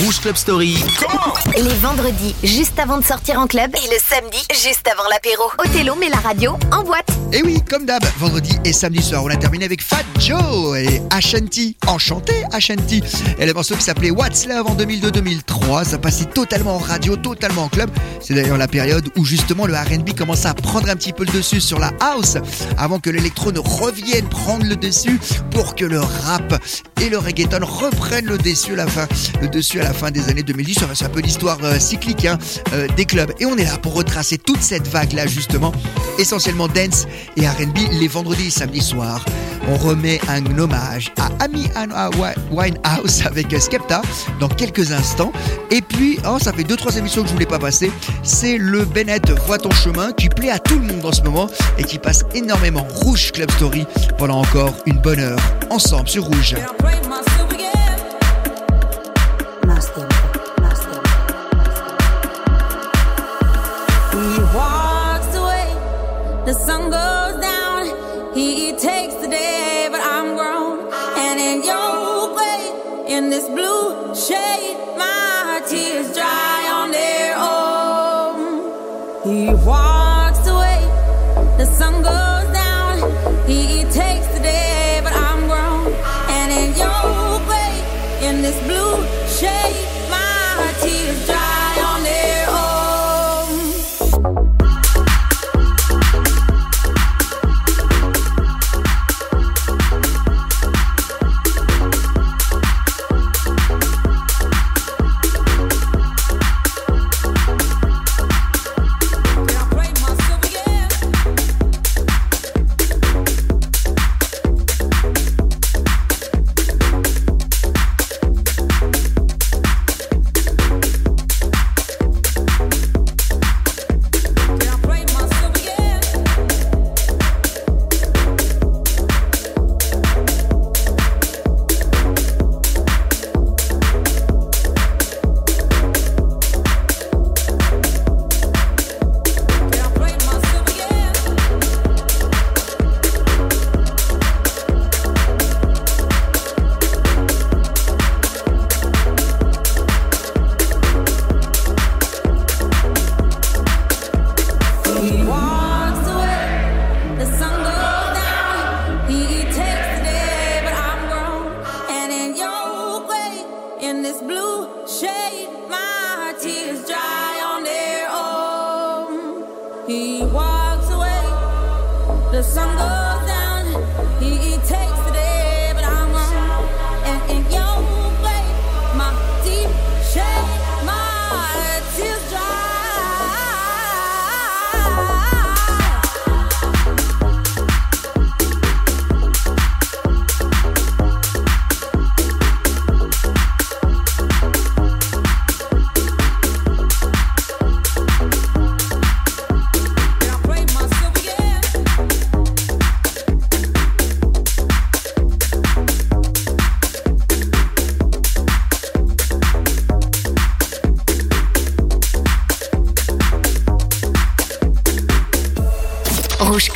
Rouge Club Story. Les vendredis, juste avant de sortir en club. Et le samedi, juste avant l'apéro. Othello met la radio en boîte. Et oui, comme d'hab, vendredi et samedi soir, on a terminé avec Fat Joe et Ashanti. Enchanté, Ashanti. Et le morceau qui s'appelait What's Love en 2002-2003. Ça passait totalement en radio, totalement en club. C'est d'ailleurs la période où justement le RB commençait à prendre un petit peu le dessus sur la house avant que l'électro ne revienne prendre le dessus pour que le rap et le reggaeton reprennent le dessus à la fin, le dessus à la fin des années 2010. C'est un peu l'histoire euh, cyclique hein, euh, des clubs. Et on est là pour retracer toute cette vague-là, justement, essentiellement dance et RB les vendredis et samedis soirs. On remet un hommage à Amy Winehouse avec Skepta dans quelques instants. Et puis, oh, ça fait 2-3 émissions que je voulais pas passer. C'est le Bennett Vois ton chemin qui plaît à tout le monde en ce moment et qui passe énormément Rouge Club Story pendant encore une bonne heure ensemble sur Rouge. This blue shade,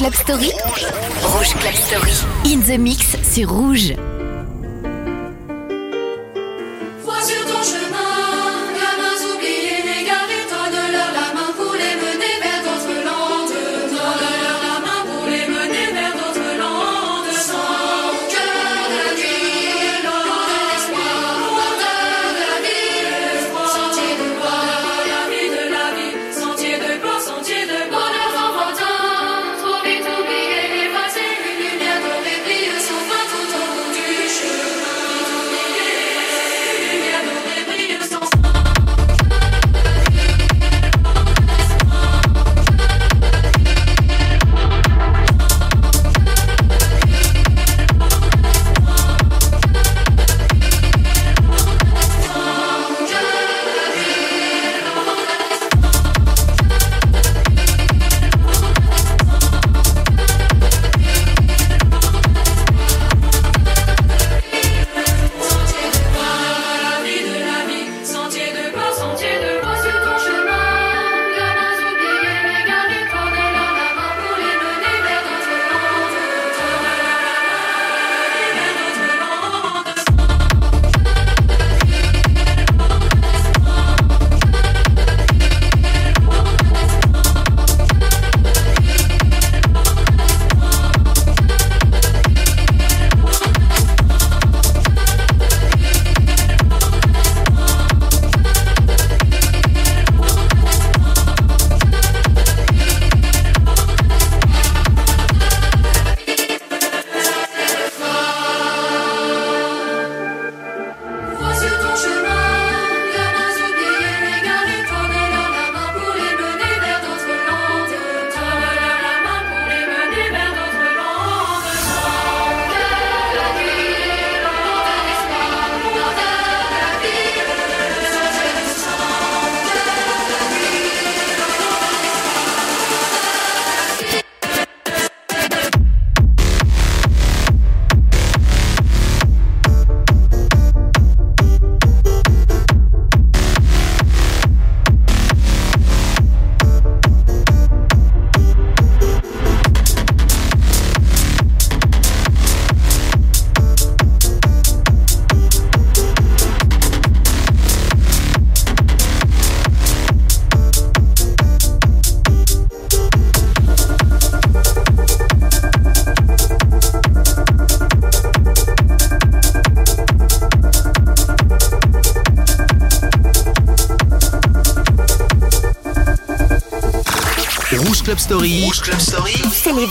Club Story. Rouge Club Story. In the mix sur Rouge.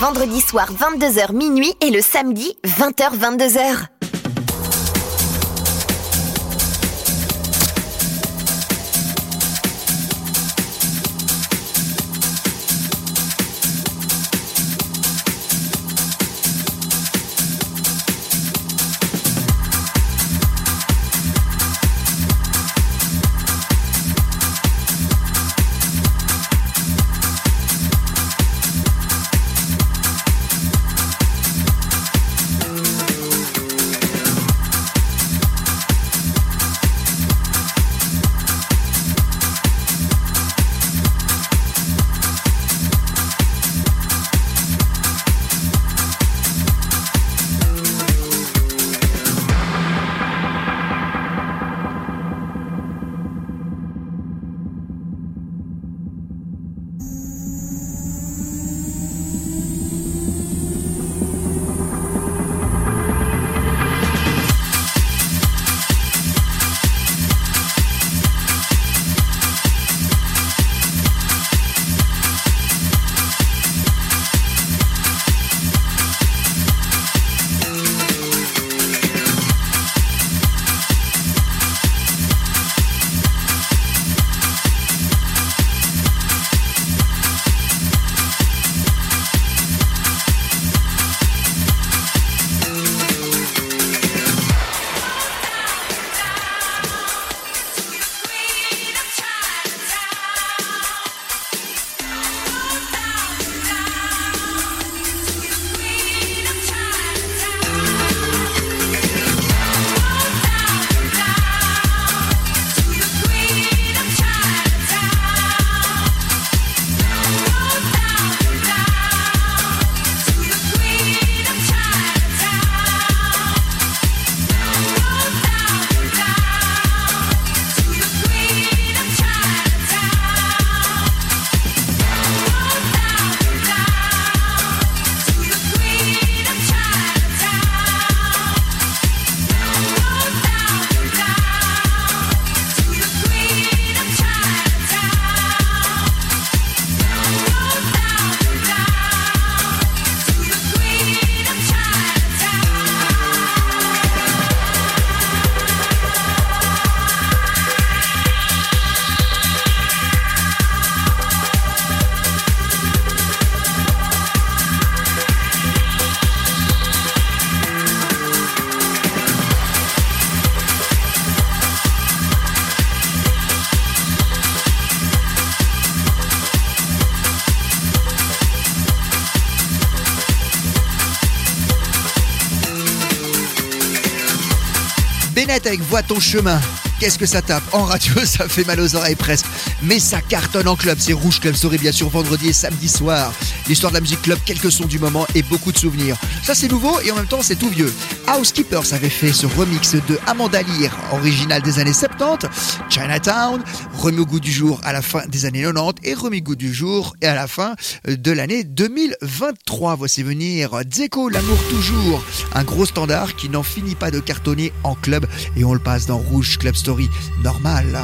Vendredis soirs 22h minuit et le samedi 20h 22h. Avec Vois ton chemin. Qu'est-ce que ça tape? En radio, ça fait mal aux oreilles presque. Mais ça cartonne en club. C'est Rouge Club Story, bien sûr, vendredi et samedi soir. L'histoire de la musique club, quelques sons du moment et beaucoup de souvenirs. Ça, c'est nouveau et en même temps, c'est tout vieux. Housekeepers avait fait ce remix de Amanda Lear, original des années 70. Chinatown, remis au goût du jour à la fin des années 90 et remis au goût du jour et à la fin de l'année 2023. Voici venir Dzeko, l'amour toujours. Un gros standard qui n'en finit pas de cartonner en club et on le passe dans Rouge Club Story normal.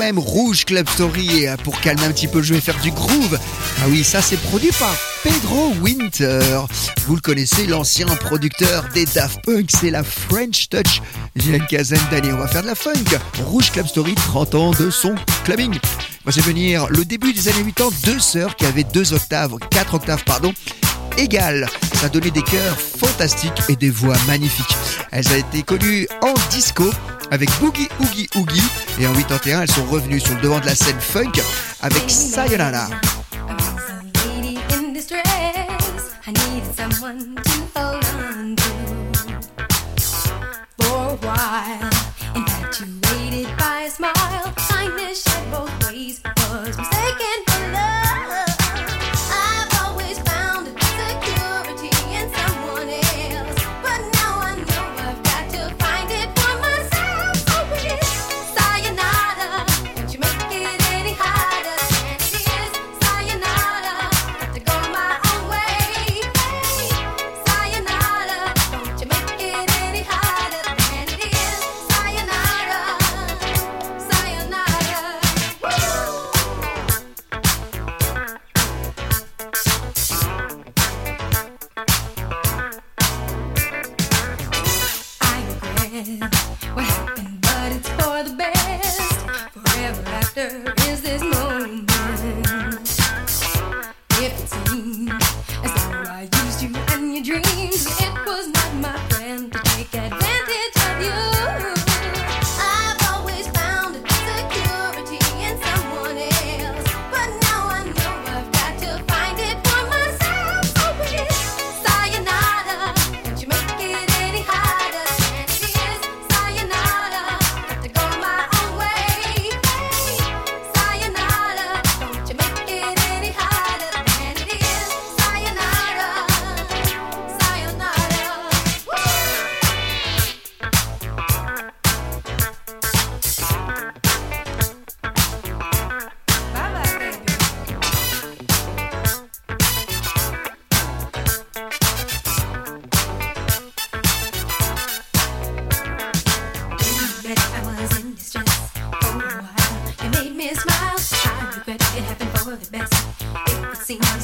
même Rouge Club Story euh, pour calmer un petit peu le jeu et faire du groove. Ah oui, ça c'est produit par Pedro Winter. Vous le connaissez, l'ancien producteur des Daft Punk, c'est la French Touch. Il y a une quinzaine d'années, on va faire de la funk. Rouge Club Story, 30 ans de son clubbing. Moi j'ai venir le début des années 80, deux sœurs qui avaient deux octaves, quatre octaves pardon, égales. Ça donnait des chœurs fantastiques et des voix magnifiques. Elles ont été connues en disco avec Boogie Oogie Oogie. Et en 81, elles sont revenues sur le devant de la scène funk avec Sayonara.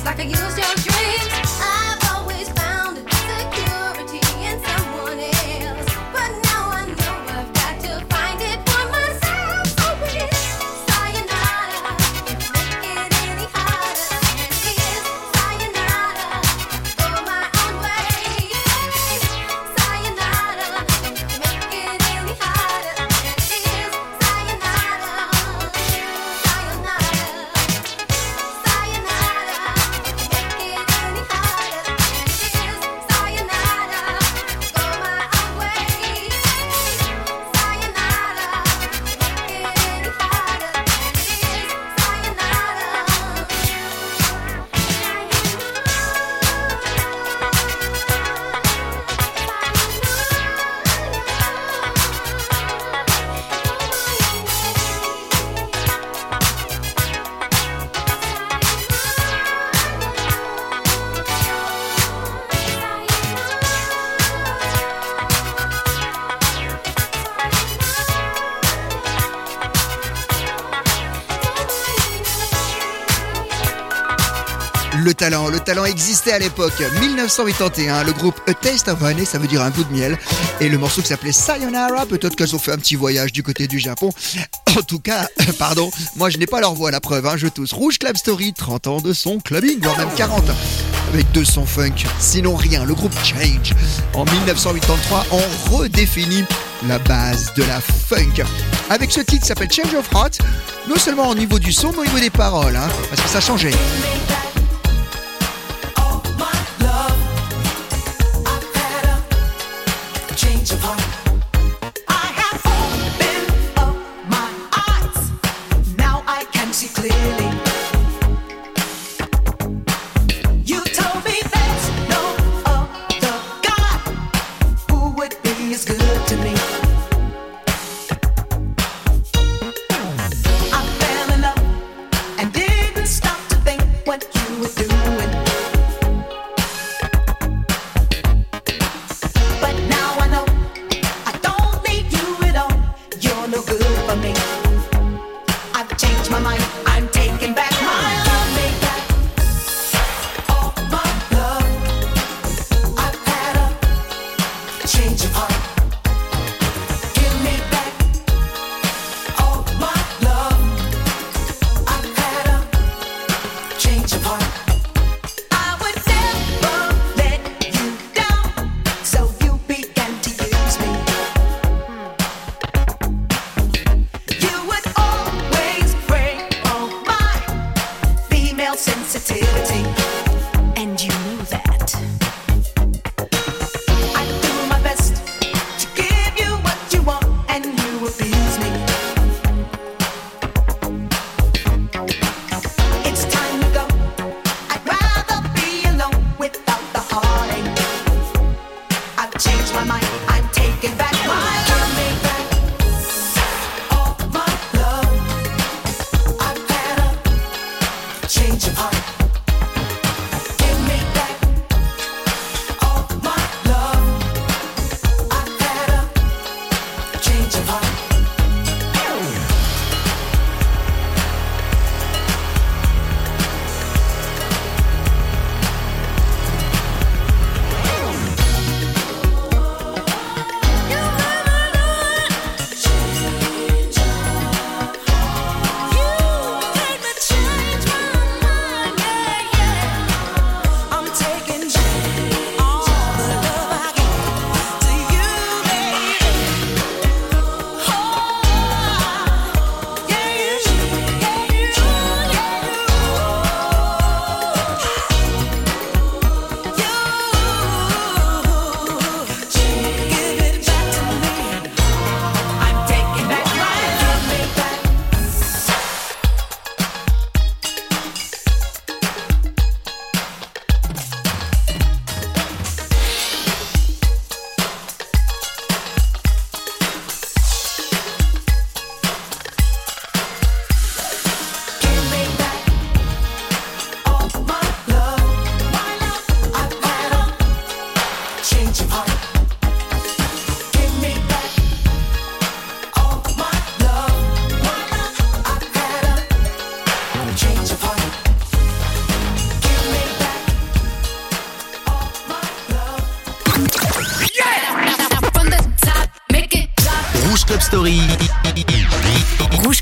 Like I used your dreams, le talent existait à l'époque. 1981, le groupe A Taste of Honey, ça veut dire un goût de miel. Et le morceau qui s'appelait Sayonara, peut-être qu'elles ont fait un petit voyage du côté du Japon. En tout cas, pardon, moi je n'ai pas leur voix, la preuve, hein, je tousse. Rouge Club Story, 30 ans de son clubbing, voire même 40. Avec deux sons funk, sinon rien, le groupe Change. En 1983, on redéfinit la base de la funk. Avec ce titre qui s'appelle Change of Heart, non seulement au niveau du son, mais au niveau des paroles, hein, parce que ça changeait.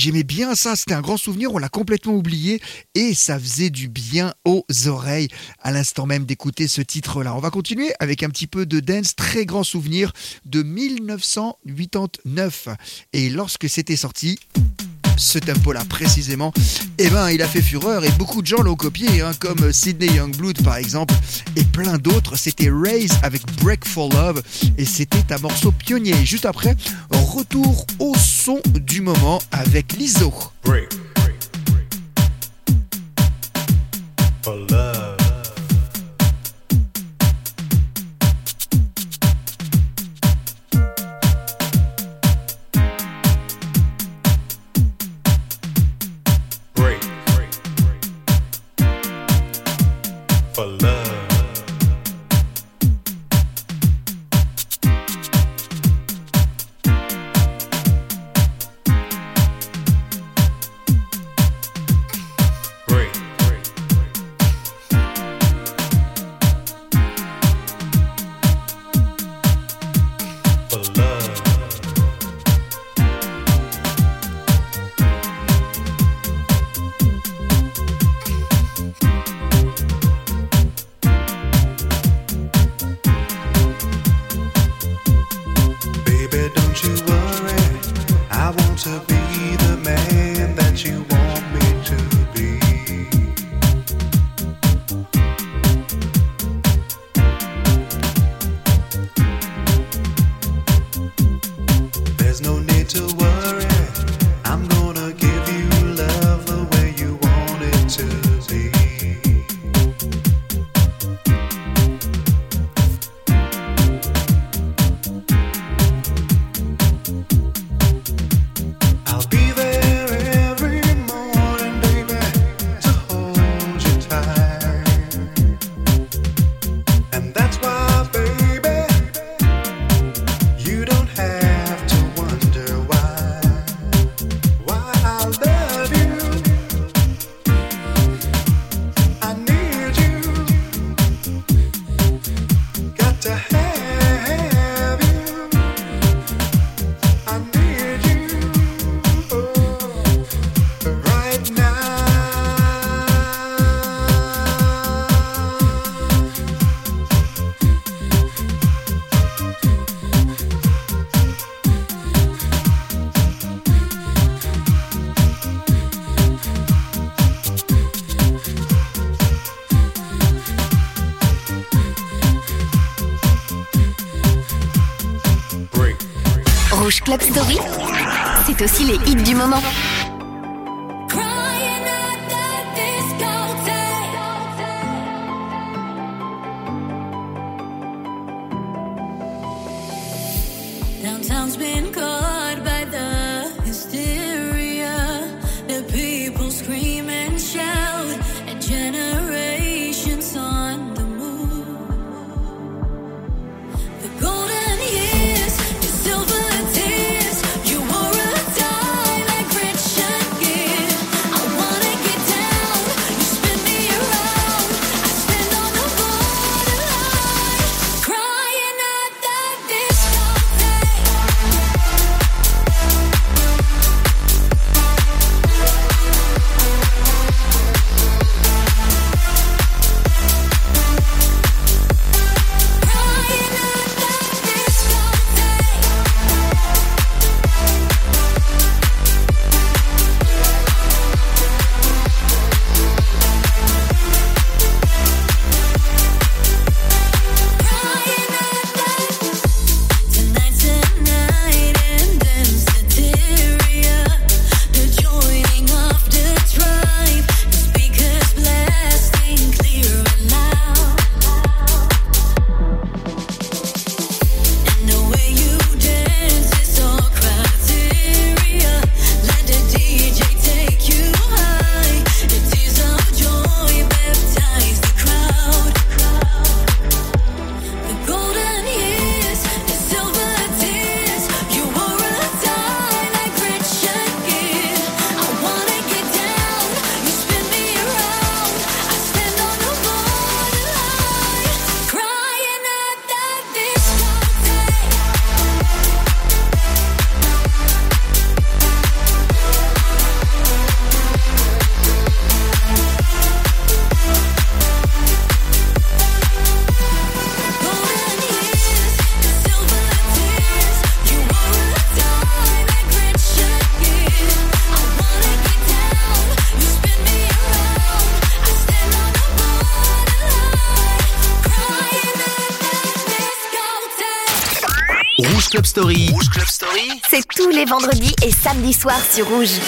j'aimais bien ça, c'était un grand souvenir, on l'a complètement oublié et ça faisait du bien aux oreilles à l'instant même d'écouter ce titre-là. On va continuer avec un petit peu de dance, très grand souvenir de 1989 et lorsque c'était sorti ce tempo-là précisément, eh ben, il a fait fureur et beaucoup de gens l'ont copié, hein, comme Sidney Youngblood par exemple, et plein d'autres. C'était Raise avec Break for Love, et c'était un morceau pionnier. Juste après, retour au son du moment avec l'ISO. Les vendredis et samedis soirs sur Rouge.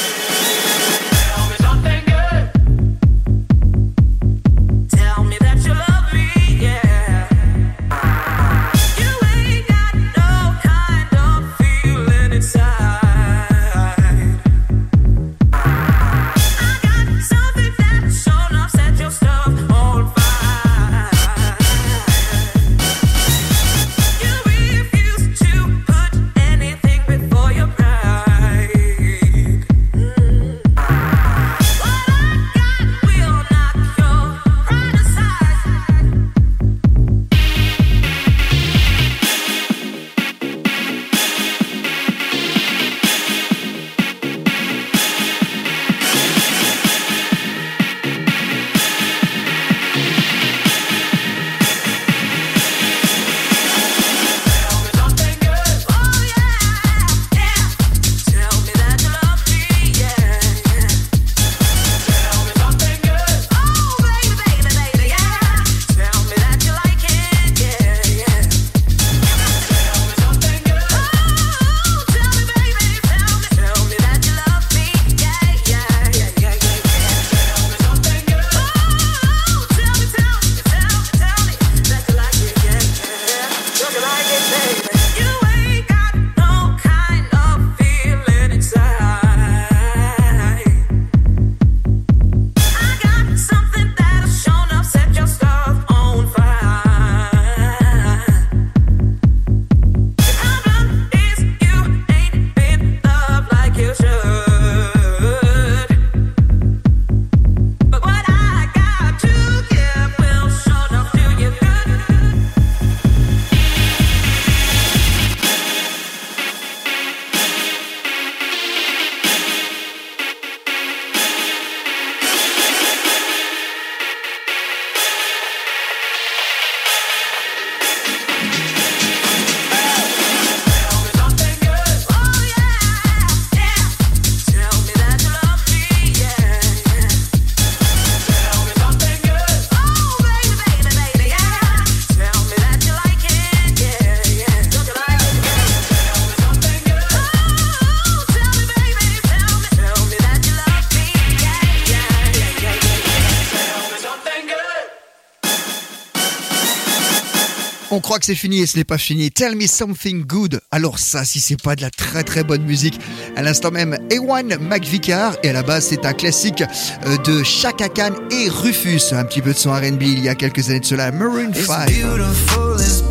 Croit que c'est fini et ce n'est pas fini. Tell me something good. Alors ça, si c'est pas de la très très bonne musique. À l'instant même, Ewan McVicar et à la base c'est un classique euh, de Chaka Khan et Rufus. Un petit peu de son R&B il y a quelques années de cela. Maroon 5. beautiful, it's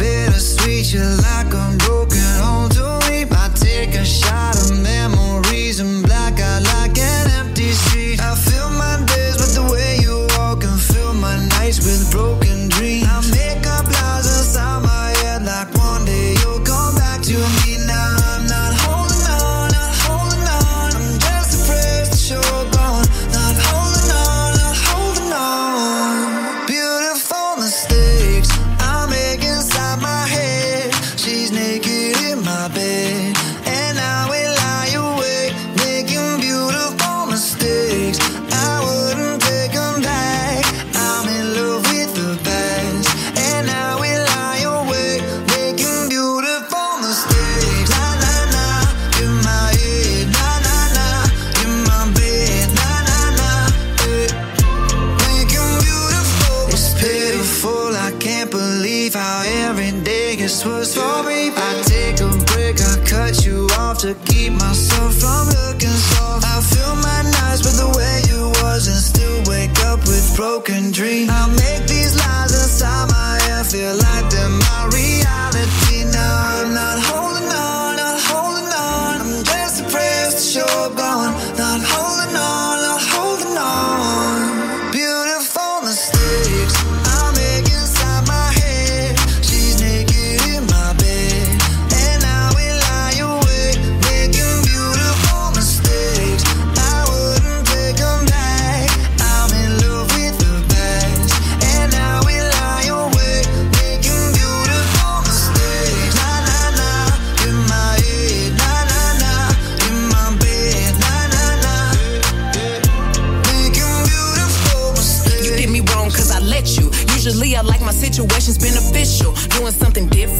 broken dreams. I make these lies inside my head feel like they're my reality. Now I'm not holding on, not holding on. I'm just depressed you're gone. Not holding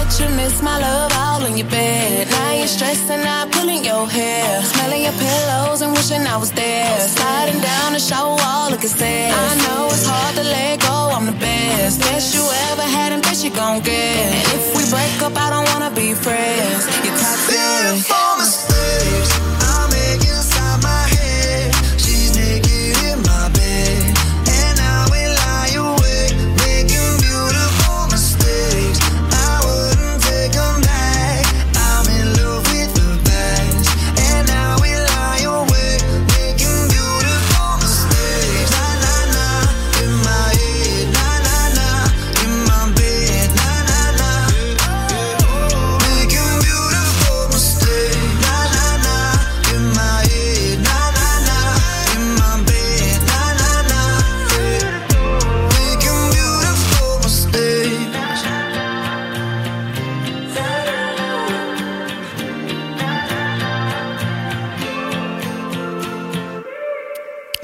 bet you miss my love all in your bed. Now you're stressing out, pulling your hair. Smelling your pillows and wishing I was there. Sliding down the shower wall, looking sad. I know it's hard to let go, I'm the best. Best you ever had and best you gon' get. And if we break up, I don't wanna be friends. You're toxic. Beautiful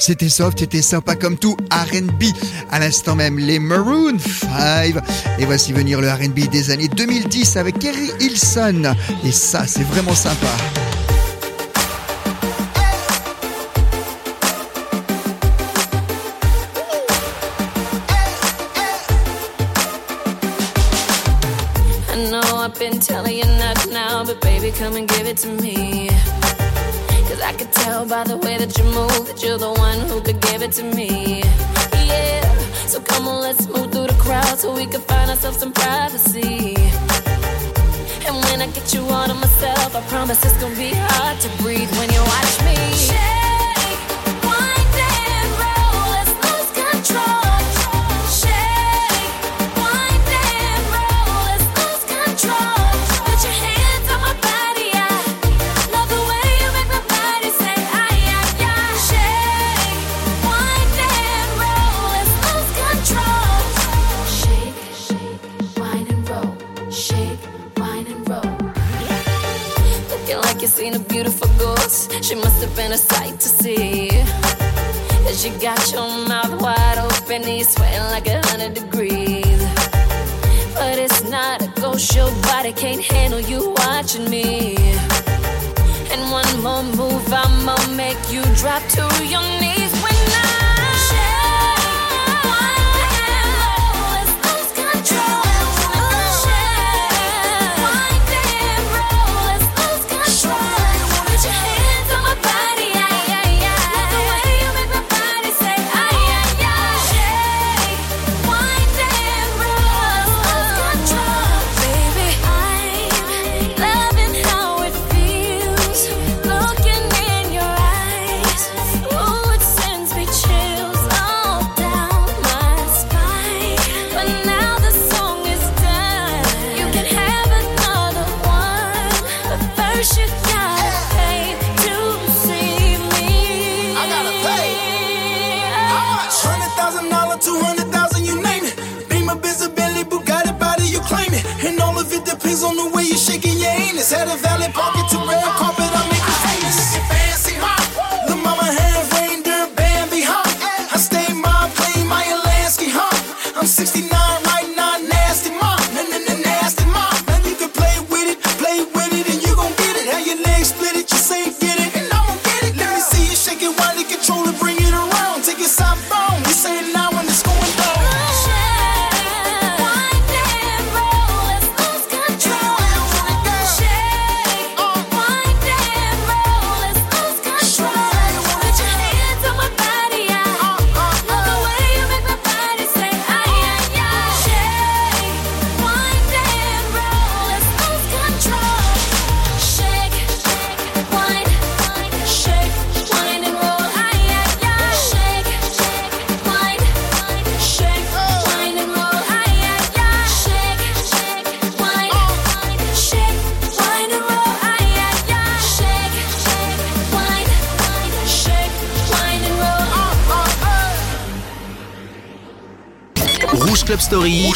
C'était soft, c'était sympa comme tout R&B. À l'instant même, les Maroon 5. Et voici venir le R&B des années 2010 avec Kerry Hilson. Et ça, c'est vraiment sympa. I know I've been telling you not now, but baby, come and give it to me. That you move that you're the one who could give it to me. Yeah, so come on, let's move through the crowd so we can find ourselves some privacy. And when I get you all to myself, I promise it's gonna be hard to breathe when you watch me. with your mouth wide open, he's sweating like a hundred degrees. But it's not a ghost, your body can't handle you watching me. And one more move, I'ma make you drop to your knees. Club Story,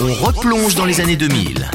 on replonge dans les années 2000.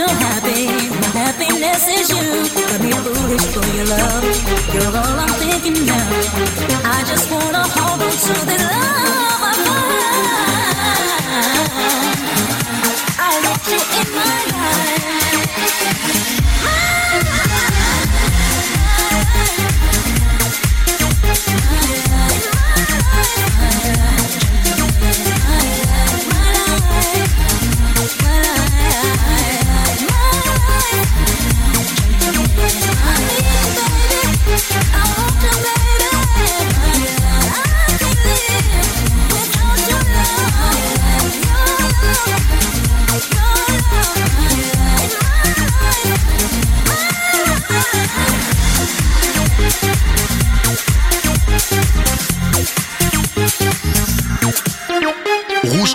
so happy. My happiness is you. Got me foolish for your love. You're all I'm thinking now. I just wanna hold on to the love of mine. I want you in my life.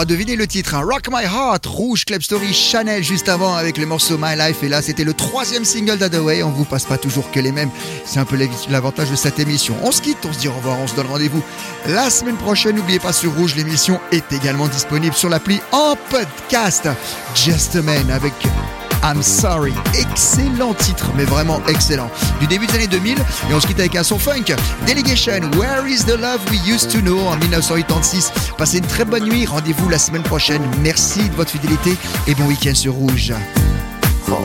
Bon, on leur a deviné le titre, hein. Rock My Heart, Rouge Club Story, Chanel juste avant avec le morceau My Life. Et là, c'était le troisième single d'Adaway. On vous passe pas toujours que les mêmes. C'est un peu l'avantage de cette émission. On se quitte, on se dit au revoir, on se donne rendez-vous la semaine prochaine. N'oubliez pas sur Rouge, l'émission est également disponible sur l'appli en podcast. Just a Man avec I'm Sorry. Excellent titre, mais vraiment excellent. Du début des années 2000, et on se quitte avec un son funk. Delegation, Where is the Love We Used to Know en 1986. Passez une très bonne nuit, rendez-vous la semaine prochaine. Merci de votre fidélité et bon week-end sur Rouge. Oh,